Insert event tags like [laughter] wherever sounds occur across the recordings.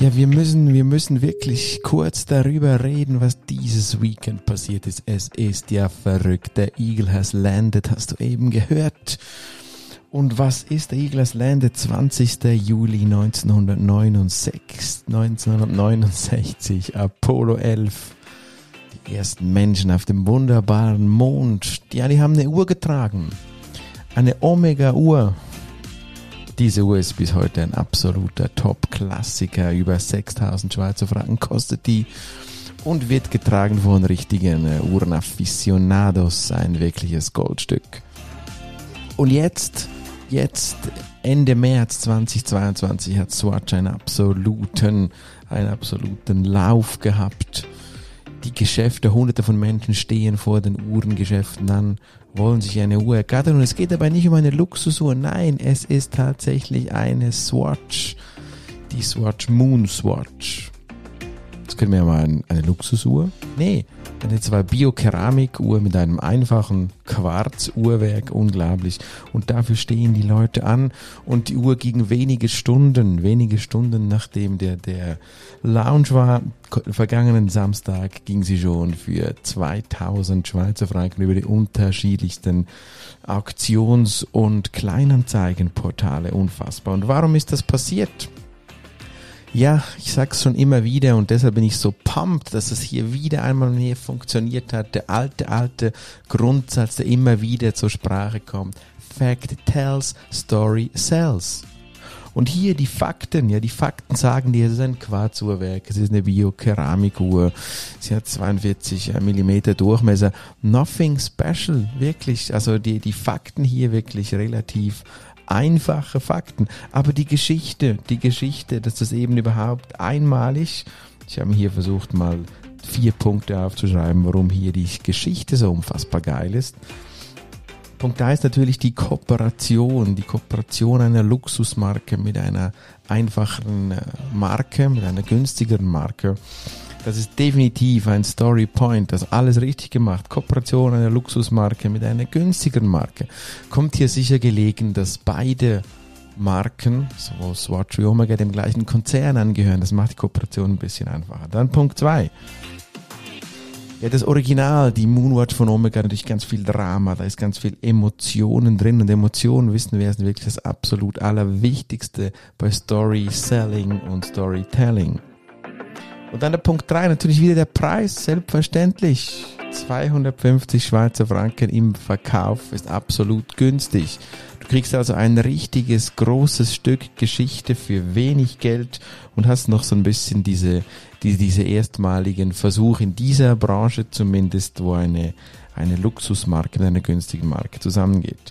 Ja, wir müssen, wir müssen wirklich kurz darüber reden, was dieses Weekend passiert ist. Es ist ja verrückt. Der Eagle has landed, hast du eben gehört. Und was ist der Eagle has landed? 20. Juli 1969, 1969, Apollo 11. Die ersten Menschen auf dem wunderbaren Mond. Ja, die haben eine Uhr getragen. Eine Omega-Uhr diese Uhr ist bis heute ein absoluter Top-Klassiker. Über 6000 Schweizer Franken kostet die und wird getragen von richtigen äh, Uhrenaficionados. Ein wirkliches Goldstück. Und jetzt, jetzt Ende März 2022 hat Swatch einen absoluten, einen absoluten Lauf gehabt die Geschäfte, hunderte von Menschen stehen vor den Uhrengeschäften an, wollen sich eine Uhr ergattern. Und es geht dabei nicht um eine Luxusuhr. Nein, es ist tatsächlich eine Swatch. Die Swatch Moon Swatch. Jetzt können wir ja mal eine Luxusuhr. Nee, eine zwar Biokeramikuhr mit einem einfachen Quarzuhrwerk, unglaublich. Und dafür stehen die Leute an und die Uhr ging wenige Stunden, wenige Stunden nachdem der, der Lounge war, vergangenen Samstag ging sie schon für 2000 Schweizer Franken über die unterschiedlichsten Auktions- und Kleinanzeigenportale. Unfassbar. Und warum ist das passiert? Ja, ich sag's schon immer wieder und deshalb bin ich so pumped, dass es hier wieder einmal mehr funktioniert hat. Der alte, alte Grundsatz, der immer wieder zur Sprache kommt. Fact tells, Story sells. Und hier die Fakten, ja, die Fakten sagen dir, es ist ein Quarzuhrwerk, es ist eine Biokeramikuhr, sie hat 42 Millimeter Durchmesser, nothing special, wirklich, also die, die Fakten hier wirklich relativ einfache Fakten. Aber die Geschichte, die Geschichte, dass das eben überhaupt einmalig, ich habe hier versucht mal vier Punkte aufzuschreiben, warum hier die Geschichte so unfassbar geil ist. Punkt 1 natürlich die Kooperation, die Kooperation einer Luxusmarke mit einer einfachen äh, Marke, mit einer günstigeren Marke. Das ist definitiv ein Story Point, das alles richtig gemacht. Kooperation einer Luxusmarke mit einer günstigeren Marke. Kommt hier sicher gelegen, dass beide Marken, sowohl Swatch wie Omega, dem gleichen Konzern angehören. Das macht die Kooperation ein bisschen einfacher. Dann Punkt zwei. Ja, das Original, die Moonwatch von Omega, natürlich ganz viel Drama, da ist ganz viel Emotionen drin und Emotionen, wissen wir, sind wirklich das absolut Allerwichtigste bei Story Selling und Storytelling. Und dann der Punkt 3, natürlich wieder der Preis, selbstverständlich. 250 Schweizer Franken im Verkauf ist absolut günstig. Du kriegst also ein richtiges, großes Stück Geschichte für wenig Geld und hast noch so ein bisschen diese, die, diese erstmaligen Versuche in dieser Branche zumindest, wo eine, eine Luxusmarke mit einer günstigen Marke zusammengeht.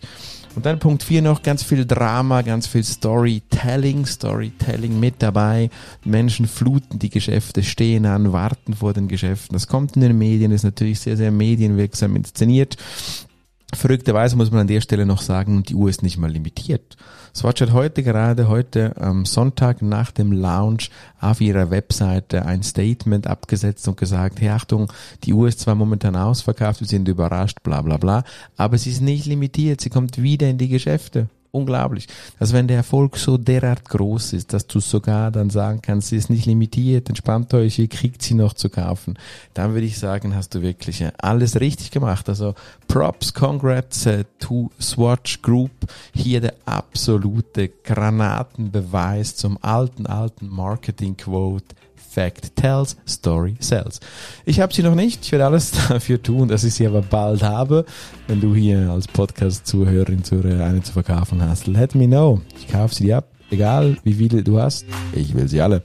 Und dann Punkt 4 noch ganz viel Drama, ganz viel Storytelling, Storytelling mit dabei. Menschen fluten die Geschäfte, stehen an, warten vor den Geschäften. Das kommt in den Medien, ist natürlich sehr, sehr medienwirksam inszeniert. Verrückterweise muss man an der Stelle noch sagen, die Uhr ist nicht mal limitiert. Swatch hat heute gerade, heute am Sonntag nach dem Launch auf ihrer Webseite ein Statement abgesetzt und gesagt, hey Achtung, die Uhr ist zwar momentan ausverkauft, wir sind überrascht, bla bla bla, aber sie ist nicht limitiert, sie kommt wieder in die Geschäfte unglaublich. Also wenn der Erfolg so derart groß ist, dass du sogar dann sagen kannst, sie ist nicht limitiert, entspannt euch, ihr kriegt sie noch zu kaufen, dann würde ich sagen, hast du wirklich alles richtig gemacht. Also Props, Congrats uh, to Swatch Group. Hier der absolute Granatenbeweis zum alten, alten Marketing-Quote Fact tells, Story sells. Ich habe sie noch nicht. Ich werde alles [laughs] dafür tun, dass ich sie aber bald habe. Wenn du hier als Podcast-Zuhörerin eine zu verkaufen hast, let me know. Ich kaufe sie dir ab. Egal wie viele du hast. Ich will sie alle.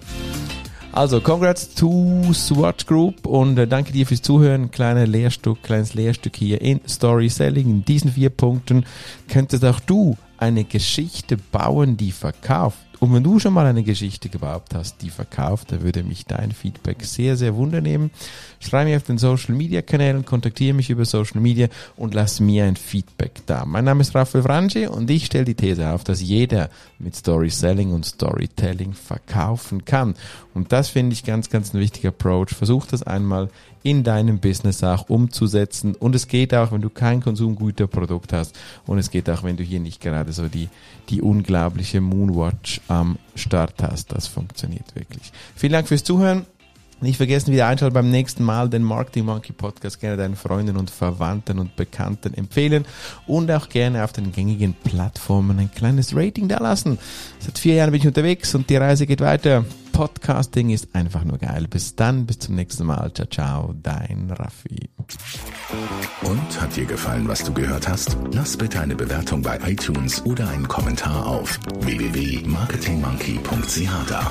Also, congrats to Swatch Group und äh, danke dir fürs Zuhören. Kleiner Lehrstück, kleines Lehrstück hier in Story Selling. In diesen vier Punkten könntest auch du eine Geschichte bauen, die verkauft. Und wenn du schon mal eine Geschichte gebaut hast, die verkauft, dann würde mich dein Feedback sehr, sehr wundernehmen. Schreib mir auf den Social Media Kanälen, kontaktiere mich über Social Media und lass mir ein Feedback da. Mein Name ist Raphael Franchi und ich stelle die These auf, dass jeder mit Story Selling und Storytelling verkaufen kann. Und das finde ich ganz, ganz ein wichtiger Approach. Versuch das einmal in deinem Business auch umzusetzen. Und es geht auch, wenn du kein Konsumgüterprodukt hast. Und es geht auch, wenn du hier nicht gerade so die, die unglaubliche Moonwatch am Start hast. Das funktioniert wirklich. Vielen Dank fürs Zuhören. Nicht vergessen, wieder einschalten beim nächsten Mal den Marketing Monkey Podcast gerne deinen Freunden und Verwandten und Bekannten empfehlen und auch gerne auf den gängigen Plattformen ein kleines Rating da lassen. Seit vier Jahren bin ich unterwegs und die Reise geht weiter. Podcasting ist einfach nur geil. Bis dann, bis zum nächsten Mal. Ciao, ciao, dein Raffi. Und hat dir gefallen, was du gehört hast? Lass bitte eine Bewertung bei iTunes oder einen Kommentar auf www.marketingmonkey.ch da.